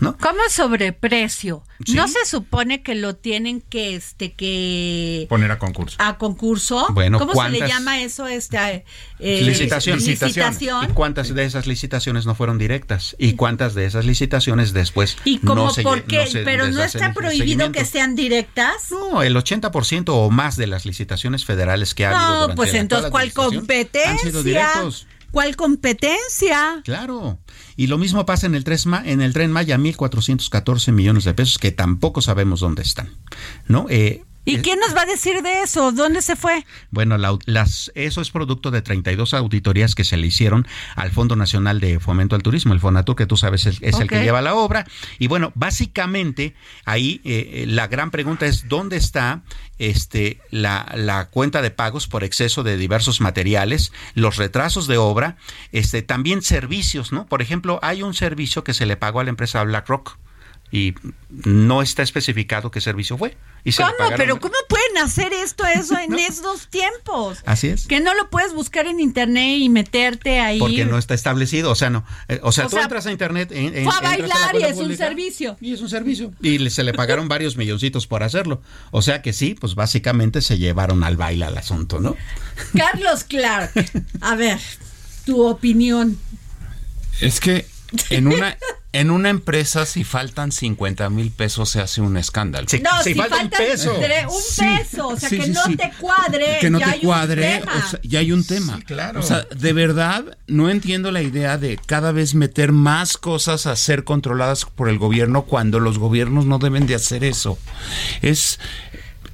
¿No? ¿Cómo sobreprecio? ¿No se supone que lo tienen que este que poner a concurso? A concurso. Bueno, ¿cómo se le llama eso este eh, licitación, licitación. ¿Y cuántas de esas licitaciones no fueron directas? ¿Y cuántas de esas licitaciones después ¿Y cómo, no por qué? Pero no está prohibido que sean directas? No, el 80% o más de las licitaciones federales que ha habido No, pues entonces ¿cuál competencia? Han sido directos. ¿Cuál competencia? Claro. Y lo mismo pasa en el, en el tren Maya, 1.414 millones de pesos, que tampoco sabemos dónde están. ¿no? Eh, ¿Y quién nos va a decir de eso? ¿Dónde se fue? Bueno, las, eso es producto de 32 auditorías que se le hicieron al Fondo Nacional de Fomento al Turismo, el FONATUR, que tú sabes es, el que lleva la obra. Y bueno, básicamente ahí eh, eh, la gran pregunta es dónde está este, la, la, cuenta de pagos por exceso de diversos materiales, los retrasos de obra, este, también servicios, ¿no? Por ejemplo, hay un servicio que se le pagó a la empresa BlackRock y no está especificado qué servicio fue. Y ¿Cómo? Pero ¿cómo pueden hacer esto eso en esos tiempos? Así es. Que no lo puedes buscar en internet y meterte ahí. Porque no está establecido, o sea, no. Eh, o sea, tú entras a internet. En, fue a bailar y es un servicio. Y es un servicio. Y se le pagaron varios milloncitos por hacerlo. O sea que sí, pues básicamente se llevaron al baile al asunto, ¿no? Carlos Clark, a ver, tu opinión. Es que en una en una empresa, si faltan 50 mil pesos, se hace un escándalo. no, si, falta un peso. Un peso, o sea, que no te cuadre. Que no te cuadre, o sea, ya hay un tema. claro. O sea, de verdad, no entiendo la idea de cada vez meter más cosas a ser controladas por el gobierno cuando los gobiernos no deben de hacer eso. Es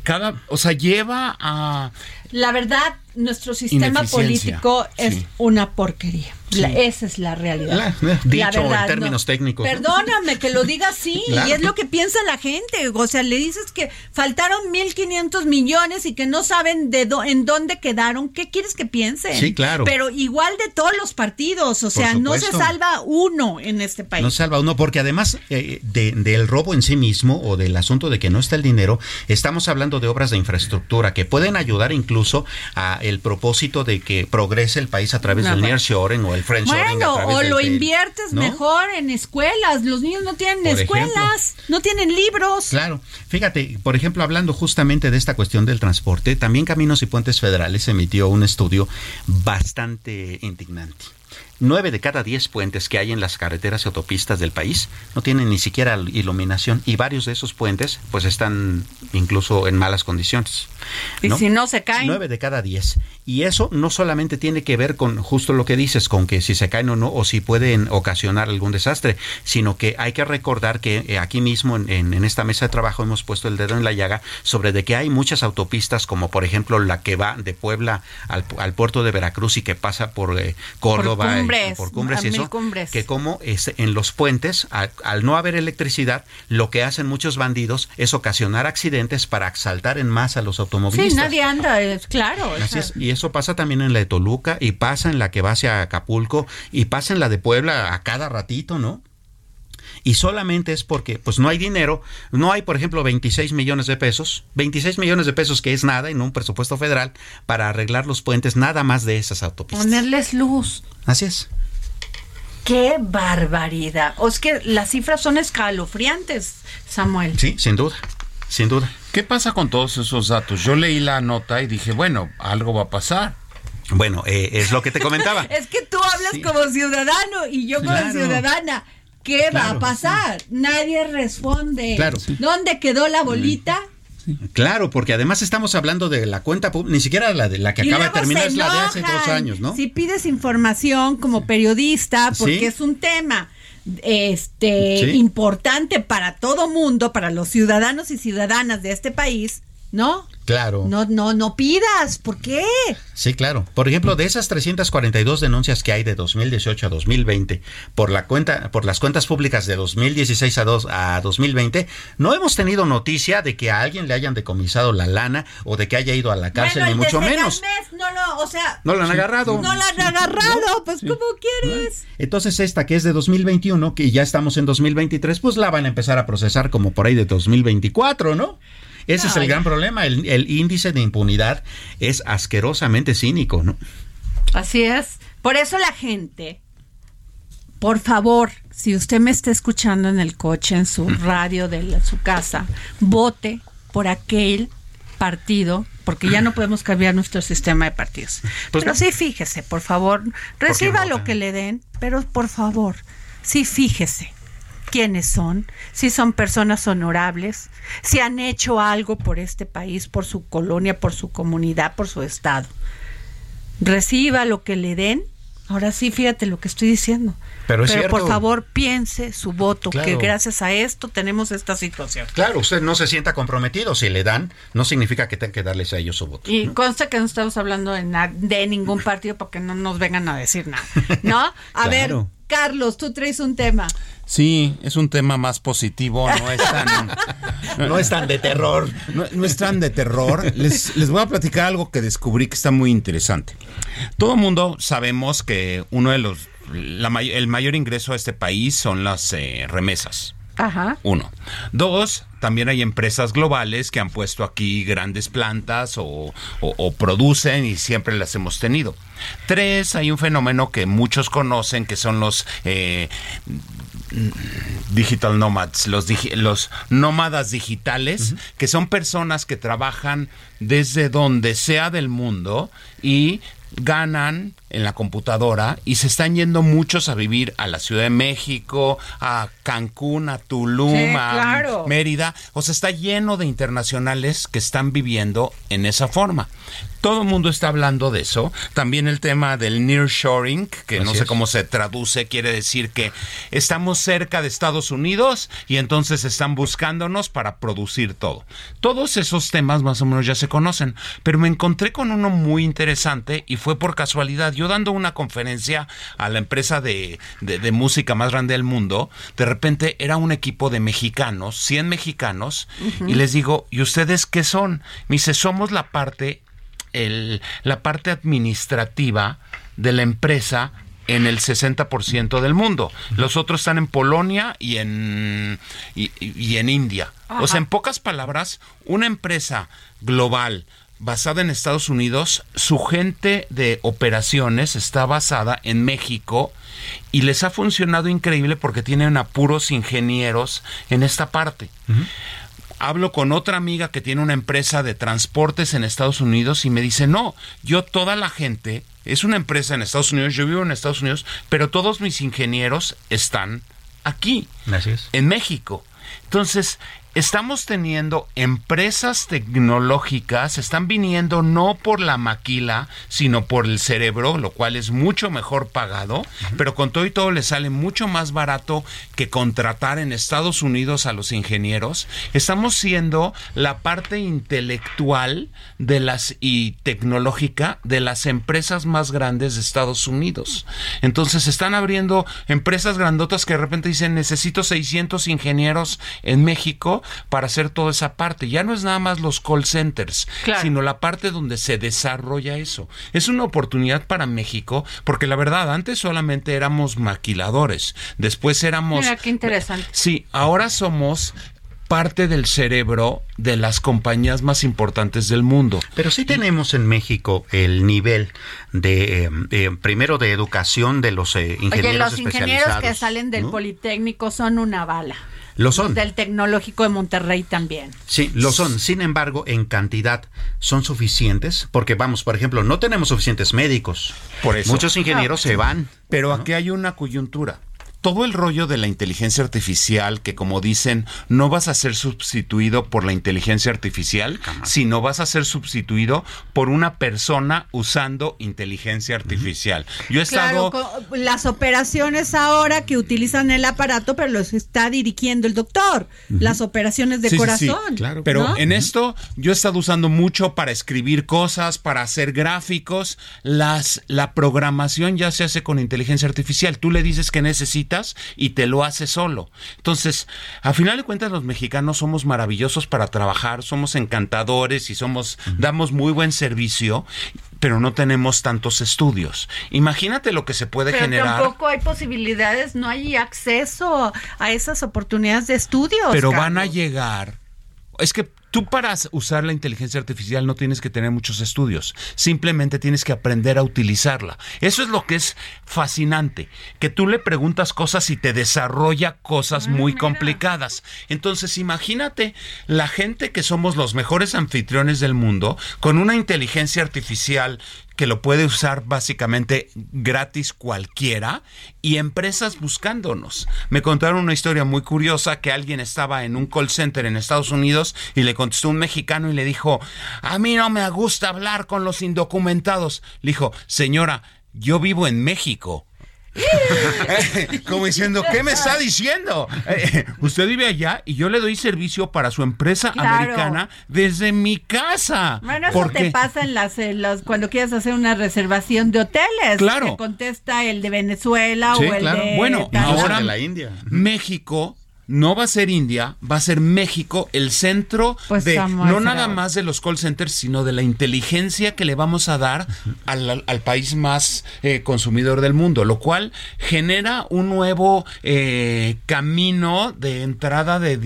cada, o sea, lleva a... La verdad, nuestro sistema político es una porquería. esa es la realidad. dicho en términos técnicos. Perdóname que lo diga así, y es lo que piensa la gente. O sea, le dices que faltaron 1.500 millones y que no saben de en dónde quedaron. ¿Qué quieres que piense? Sí, claro. Pero igual de todos los partidos, o sea, no se salva uno en este país. No se salva uno, porque además eh, del robo en sí mismo o del asunto de que no está el dinero, estamos hablando de obras de infraestructura que pueden ayudar incluso a el propósito de que progrese el país a través del nearshoring o el friendshoring. Bueno, o lo inviertes mejor en escuelas. Los niños no tienen escuelas, no tienen libros. Claro. Fíjate, por ejemplo, hablando justamente de esta cuestión del transporte, también Caminos y Puentes Federales emitió un estudio bastante indignante Nueve de cada diez puentes que hay en las carreteras y autopistas del país no tienen ni siquiera iluminación y varios de esos puentes pues están incluso en malas condiciones. Y si no se caen. Nueve de cada diez. Y eso no solamente tiene que ver con justo lo que dices, con que si se caen o no, o si pueden ocasionar algún desastre, sino que hay que recordar que eh, aquí mismo en, en, esta mesa de trabajo hemos puesto el dedo en la llaga sobre de que hay muchas autopistas, como por ejemplo la que va de Puebla al, al puerto de Veracruz y que pasa por eh, Córdoba por cumbres, y eso, que como es, en los puentes, al, no haber electricidad, lo que hacen muchos bandidos es ocasionar accidentes para asaltar en masa a los automovilistas. Sí, nadie anda, es claro. Así es, y eso pasa también en la de Toluca, y pasa en la que va hacia Acapulco, y pasa en la de Puebla a cada ratito, ¿no? y solamente es porque pues no hay dinero, no hay por ejemplo 26 millones de pesos, 26 millones de pesos que es nada en un presupuesto federal para arreglar los puentes nada más de esas autopistas. Ponerles luz. Así es. ¡Qué barbaridad! O es que las cifras son escalofriantes, Samuel. Sí, sin duda, sin duda. ¿Qué pasa con todos esos datos? Yo leí la nota y dije, bueno, algo va a pasar. Bueno, eh, es lo que te comentaba. es que tú hablas como ciudadano y yo como ciudadana. ¿Qué va a pasar? Nadie responde. Claro. ¿Dónde quedó la bolita? Claro, porque además estamos hablando de la cuenta ni siquiera la de la que acaba de terminar es la de hace dos años, ¿no? Si pides información como periodista, porque es un tema este importante para todo mundo, para los ciudadanos y ciudadanas de este país, ¿no? Claro. No, no, no pidas. ¿Por qué? Sí, claro. Por ejemplo, de esas 342 denuncias que hay de 2018 a 2020 por la cuenta, por las cuentas públicas de 2016 a, dos, a 2020, no hemos tenido noticia de que a alguien le hayan decomisado la lana o de que haya ido a la cárcel, ni mucho menos. no lo, o sea, no lo han agarrado. No lo han agarrado, pues ¿cómo quieres? Entonces esta que es de 2021, que ya estamos en 2023, pues la van a empezar a procesar como por ahí de 2024, ¿no? Ese es el gran problema. El, índice de impunidad es asquerosamente cínico, ¿no? Así es. Por eso la gente, por favor, si usted me está escuchando en el coche, en su radio de su casa, vote por aquel partido, porque ya no podemos cambiar nuestro sistema de partidos. Pues pero sí fíjese, por favor, reciba lo que le den, pero por favor, sí fíjese quiénes son, si son personas honorables, si han hecho algo por este país, por su colonia, por su comunidad, por su estado. Reciba lo que le den. Ahora sí, fíjate lo que estoy diciendo. Pero, por favor piense su voto, que gracias a esto tenemos esta situación. Claro, usted no se sienta comprometido. Si le dan, no significa que tenga que darles a ellos su voto. Y consta que no estamos hablando de, de ningún partido para que no nos vengan a decir nada. ¿No? A ver, Carlos, tú traes un tema. Sí, es un tema más positivo, no es tan... no es tan de terror. No, es tan de terror. Les, les voy a platicar algo que descubrí que está muy interesante. Todo el mundo sabemos que uno de los... el mayor ingreso a este país son las eh, remesas. Ajá. Uno. Dos, también hay empresas globales que han puesto aquí grandes plantas o, producen y siempre las hemos tenido. Tres, hay un fenómeno que muchos conocen que son los eh, digital nomads, los, los nómadas digitales, que son personas que trabajan desde donde sea del mundo y ganan en la computadora y se están yendo muchos a vivir a la Ciudad de México, a Cancún, a Tulum, a Mérida. O sea, está lleno de internacionales que están viviendo en esa forma. Todo el mundo está hablando de eso. También el tema del nearshoring, que no sé cómo se traduce, quiere decir que estamos cerca de Estados Unidos y entonces están buscándonos para producir todo. Todos esos temas más o menos ya se conocen, pero me encontré con uno muy interesante y fue por casualidad. Yo dando una conferencia a la empresa de, música más grande del mundo, de repente era un equipo de mexicanos, 100 mexicanos, y les digo, ¿y ustedes qué son? Me dice, somos la parte el, la parte administrativa de la empresa en el 60% del mundo. Los otros están en Polonia y en, y, en India. O sea, en pocas palabras, una empresa global basada en Estados Unidos, su gente de operaciones está basada en México y les ha funcionado increíble porque tienen apuros ingenieros en esta parte. Hablo con otra amiga que tiene una empresa de transportes en Estados Unidos y me dice, no, yo toda la gente es una empresa en Estados Unidos, yo vivo en Estados Unidos, pero todos mis ingenieros están aquí, en México. Entonces, estamos teniendo empresas tecnológicas, están viniendo no por la maquila, sino por el cerebro, lo cual es mucho mejor pagado, pero con todo y todo le sale mucho más barato que contratar en Estados Unidos a los ingenieros. Estamos siendo la parte intelectual de las y tecnológica de las empresas más grandes de Estados Unidos. Entonces están abriendo empresas grandotas que de repente dicen necesito 600 ingenieros en México para hacer toda esa parte. Ya no es nada más los call centers, sino la parte donde se desarrolla eso. Es una oportunidad para México, porque la verdad, antes solamente éramos maquiladores, después éramos... Mira, qué interesante. Sí, ahora somos parte del cerebro de las compañías más importantes del mundo. Pero sí tenemos en México el nivel de, eh, eh, primero, de educación de los eh, ingenieros Oye, los ingenieros que salen del Politécnico son una bala. Lo son. Del Tecnológico de Monterrey también. Sí, lo son. Sin embargo, en cantidad son suficientes porque vamos, por ejemplo, no tenemos suficientes médicos. Por eso. Muchos ingenieros se van. Pero aquí hay una coyuntura todo el rollo de la inteligencia artificial, que como dicen, no vas a ser sustituido por la inteligencia artificial, sino vas a ser sustituido por una persona usando inteligencia artificial. Yo he estado... las operaciones ahora que utilizan el aparato, pero los está dirigiendo el doctor. Las operaciones de corazón. claro. Pero en esto yo he estado usando mucho para escribir cosas, para hacer gráficos. Las, la programación ya se hace con inteligencia artificial. Tú le dices que necesitas y te lo hace solo. Entonces, a final de cuentas, los mexicanos somos maravillosos para trabajar, somos encantadores y somos, damos muy buen servicio pero no tenemos tantos estudios. Imagínate lo que se puede pero generar. Tampoco hay posibilidades, no hay acceso a esas oportunidades de estudios. Pero van a llegar. Es que Tú para usar la inteligencia artificial no tienes que tener muchos estudios, simplemente tienes que aprender a utilizarla. Eso es lo que es fascinante, que tú le preguntas cosas y te desarrolla cosas muy complicadas. Entonces imagínate la gente que somos los mejores anfitriones del mundo con una inteligencia artificial que lo puede usar básicamente gratis cualquiera y empresas buscándonos. Me contaron una historia muy curiosa que alguien estaba en un call center en Estados Unidos y le contestó un mexicano y le dijo, a mí no me gusta hablar con los indocumentados. Le dijo, señora, yo vivo en México Como diciendo, ¿qué me está diciendo? Eh, usted vive allá y yo le doy servicio para su empresa americana desde mi casa. Bueno, eso te pasa en las, cuando quieres hacer una reservación de hoteles. Claro. Te contesta el de Venezuela o el de. Bueno, ahora la India. México no va a ser India, va a ser México el centro pues de no nada más de los call centers, sino de la inteligencia que le vamos a dar al, país más eh, consumidor del mundo, lo cual genera un nuevo eh, camino de entrada de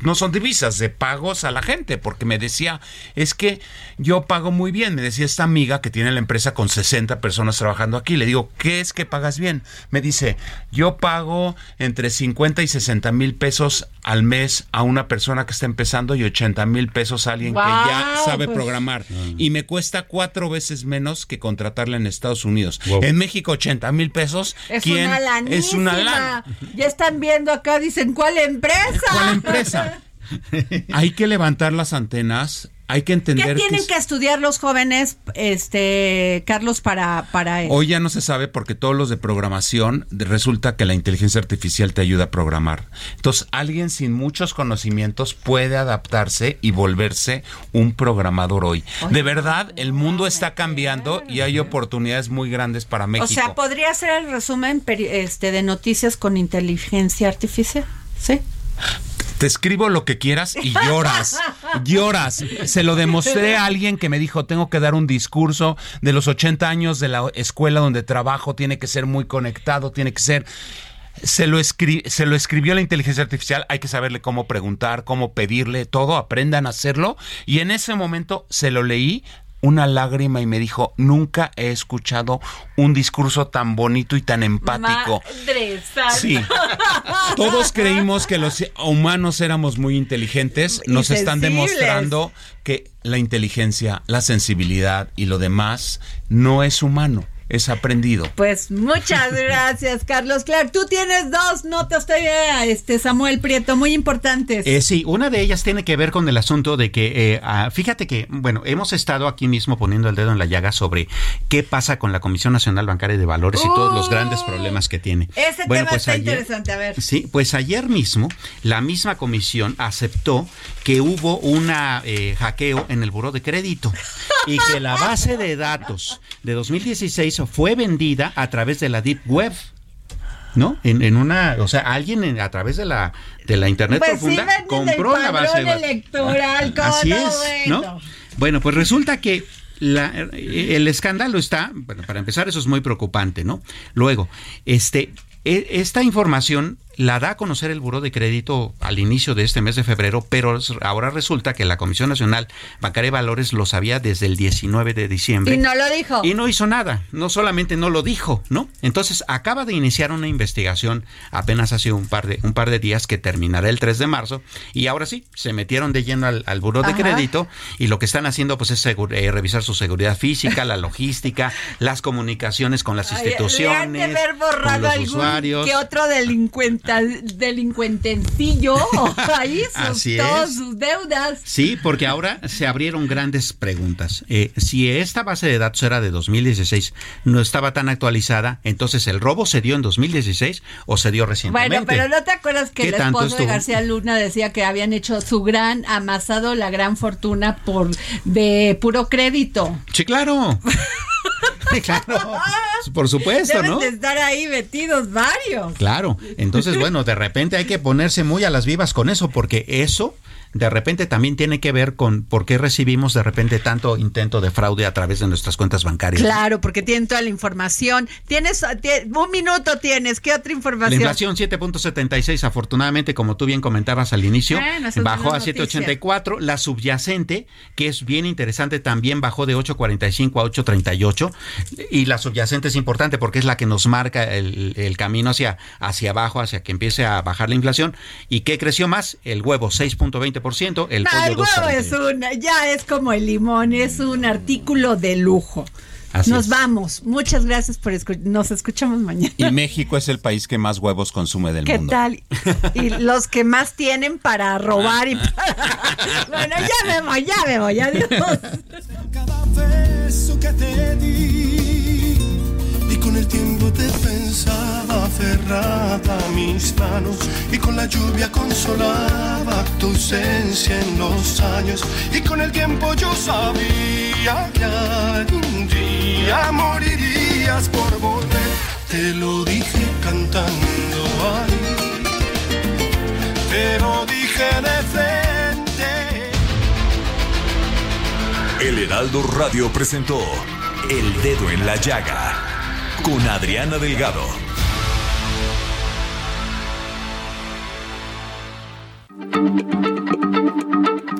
no son divisas, de pagos a la gente, porque me decía, es que yo pago muy bien, me decía esta amiga que tiene la empresa con 60 personas trabajando aquí, le digo, ¿qué es que pagas bien? Me dice, yo pago entre 50 y 60 mil pesos al mes a una persona que está empezando y 80 mil pesos a alguien que ya sabe pues. programar. Y me cuesta cuatro veces menos que contratarla en Estados Unidos. En México 80 mil pesos. Es una Es una lana. Ya están viendo acá, dicen, ¿cuál empresa? ¿Cuál empresa? Hay que levantar las antenas hay que entender ¿Qué tienen que, estudiar los jóvenes, este Carlos, para para Hoy ya no se sabe porque todos los de programación resulta que la inteligencia artificial te ayuda a programar. Entonces, alguien sin muchos conocimientos puede adaptarse y volverse un programador hoy. de verdad, el mundo está cambiando y hay oportunidades muy grandes para México. O sea, podría ser el resumen este de noticias con inteligencia artificial, ¿sí? Te escribo lo que quieras y lloras, lloras. Se lo demostré a alguien que me dijo, tengo que dar un discurso de los 80 años de la escuela donde trabajo, tiene que ser muy conectado, tiene que ser... Se lo, se lo escribió la inteligencia artificial, hay que saberle cómo preguntar, cómo pedirle, todo, aprendan a hacerlo. Y en ese momento se lo leí una lágrima y me dijo, nunca he escuchado un discurso tan bonito y tan empático. Madre. Sí. Todos creímos que los humanos éramos muy inteligentes. Nos están demostrando que la inteligencia, la sensibilidad y lo demás no es humano, es aprendido. Pues muchas gracias, Carlos Clark. Tú tienes dos notas todavía, este Samuel Prieto, muy importantes. Eh, sí, una de ellas tiene que ver con el asunto de que, eh, ah, fíjate que, bueno, hemos estado aquí mismo poniendo el dedo en la llaga sobre qué pasa con la Comisión Nacional Bancaria de Valores y todos los grandes problemas que tiene. Ese Bueno, tema pues está ayer- interesante, a ver. Sí, pues ayer mismo la misma comisión aceptó que hubo una eh, hackeo en el buró de crédito y que la base de datos de 2016 fue vendida a través de la deep web. ¿No? En, en una, o sea, alguien en- a través de la de la internet Pues profunda compró el la base electoral, ¿cómo Así es, Bueno. ¿no? Bueno, pues resulta que la- el escándalo está, bueno, para empezar eso es muy preocupante, ¿no? Luego, este, e- esta información la da a conocer el Buró de Crédito al inicio de este mes de febrero, pero ahora resulta que la Comisión Nacional Bancaria de Valores lo sabía desde el 19 de diciembre. Y no lo dijo. Y no hizo nada, no solamente no lo dijo, ¿no? Entonces acaba de iniciar una investigación apenas hace un par de, un par de días que terminará el 3 de marzo y ahora sí, se metieron de lleno al, al buró de Ajá. crédito y lo que están haciendo pues es eh, revisar su seguridad física, la logística, las comunicaciones con las Ay, instituciones, le han de haber con borrado los algún usuarios. que otro delincuenta, delincuentencillo ahí sus, Así todas sus deudas. Sí, porque ahora se abrieron grandes preguntas. Eh, si esta base de datos era de 2016, no estaba tan actualizada, entonces el robo se dio en 2016 o se dio recientemente. Bueno, pero ¿no te acuerdas que ¿Qué el esposo de? García Luna decía que habían hecho su gran amasado, la gran fortuna por de puro crédito? Sí, claro. Claro. Por supuesto, Deben ¿no? de estar ahí metidos varios. Claro. Entonces, bueno, de repente hay que ponerse muy a las vivas con eso, porque eso de repente también tiene que ver con por qué recibimos de repente tanto intento de fraude a través de nuestras cuentas bancarias. Claro, porque tienen toda la información. Tienes tie- un minuto tienes. ¿Qué otra La información? inflación 7.76, afortunadamente, como tú bien comentabas al inicio, Bueno, bajó a buena noticia. 7.84. La subyacente, que es bien interesante, también bajó de 8.45 a 8.38. Y la subyacente es importante porque es la que nos marca el, el camino hacia, hacia abajo, hacia que empiece a bajar la inflación. ¿Y qué creció más? El huevo 6.20%, el No, pollo el huevo 2.48. es una, ya es como el limón, es un artículo de lujo. Así Nos es. vamos. Muchas gracias por escuchar. Nos escuchamos mañana. Y México es el país que más huevos consume del ¿Qué mundo. tal? Y los que más tienen para robar y para... Bueno, ya me voy, ya me voy. Adiós. beso que te di y con el tiempo te pensaba aferrada a mis manos y con la lluvia consolaba tu ausencia en los años y con el tiempo yo sabía que algún día morirías por volver. Te lo dije cantando ahí te lo dije de El Heraldo Radio presentó El Dedo en la Llaga con Adriana Delgado.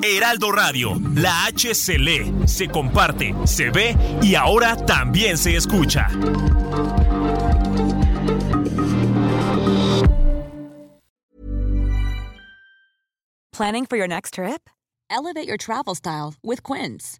Heraldo Radio, la H se lee, se comparte, se ve y ahora también se escucha. Planning for your next trip? Elevate your travel style with Quince.